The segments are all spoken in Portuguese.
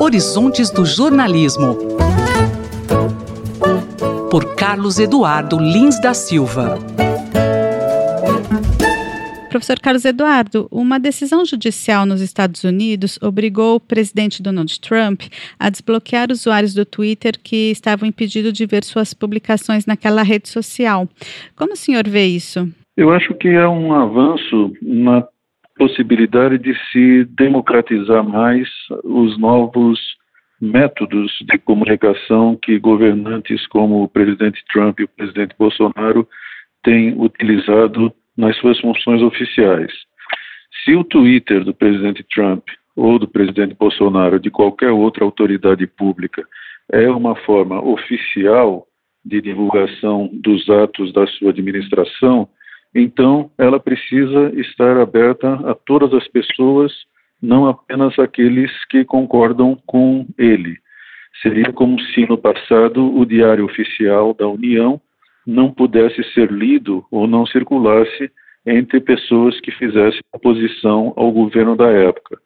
Horizontes do Jornalismo. Por Carlos Eduardo Lins da Silva. Professor Carlos Eduardo, uma decisão judicial nos Estados Unidos obrigou o presidente Donald Trump a desbloquear usuários do Twitter que estavam impedidos de ver suas publicações naquela rede social. Como o senhor vê isso? Eu acho que é um avanço na possibilidade de se democratizar mais os novos métodos de comunicação que governantes como o presidente Trump e o presidente Bolsonaro têm utilizado nas suas funções oficiais. Se o Twitter do presidente Trump ou do presidente Bolsonaro, de qualquer outra autoridade pública, é uma forma oficial de divulgação dos atos da sua administração, então ela precisa estar aberta a todas as pessoas, não apenas aqueles que concordam com ele. Seria como se no passado o Diário Oficial da União não pudesse ser lido ou não circulasse entre pessoas que fizessem oposição ao governo da época.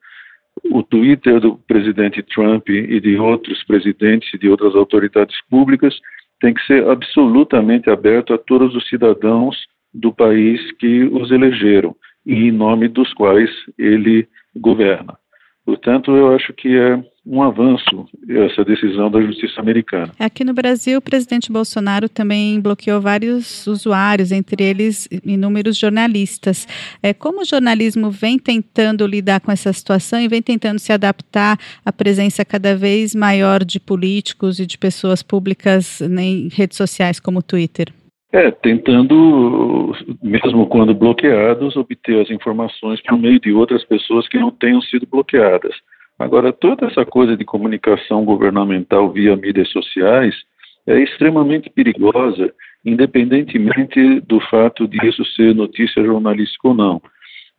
O Twitter do presidente Trump e de outros presidentes e de outras autoridades públicas tem que ser absolutamente aberto a todos os cidadãos do país que os elegeram e em nome dos quais ele governa. Portanto, eu acho que é um avanço essa decisão da justiça americana. Aqui no Brasil, o presidente Bolsonaro também bloqueou vários usuários, entre eles inúmeros jornalistas. É, como o jornalismo vem tentando lidar com essa situação e vem tentando se adaptar à presença cada vez maior de políticos e de pessoas públicas em redes sociais como o Twitter? É, tentando, mesmo quando bloqueados, obter as informações por meio de outras pessoas que não tenham sido bloqueadas. Agora, toda essa coisa de comunicação governamental via mídias sociais é extremamente perigosa, independentemente do fato de isso ser notícia jornalística ou não.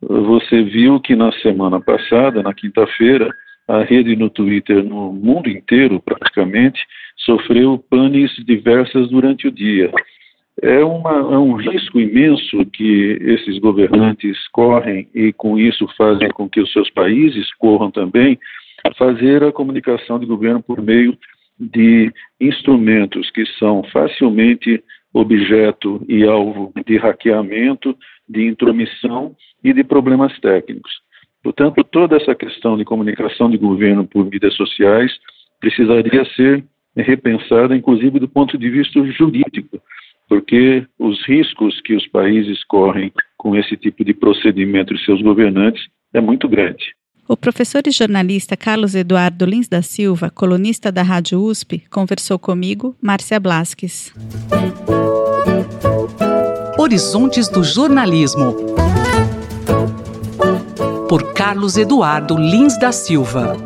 Você viu que na semana passada, na quinta-feira, a rede no Twitter no mundo inteiro, praticamente, sofreu panes diversas durante o dia é, uma, é, um risco imenso que esses governantes correm e com isso fazem com que os seus países corram também, fazer a comunicação de governo por meio de instrumentos que são facilmente objeto e alvo de hackeamento, de intromissão e de problemas técnicos. Portanto, toda essa questão de comunicação de governo por mídias sociais precisaria ser repensada, inclusive do ponto de vista jurídico, porque os riscos que os países correm com esse tipo de procedimento de seus governantes é muito grande. O professor e jornalista Carlos Eduardo Lins da Silva, colunista da Rádio USP, conversou comigo, Márcia Blasques. Horizontes do Jornalismo. Por Carlos Eduardo Lins da Silva.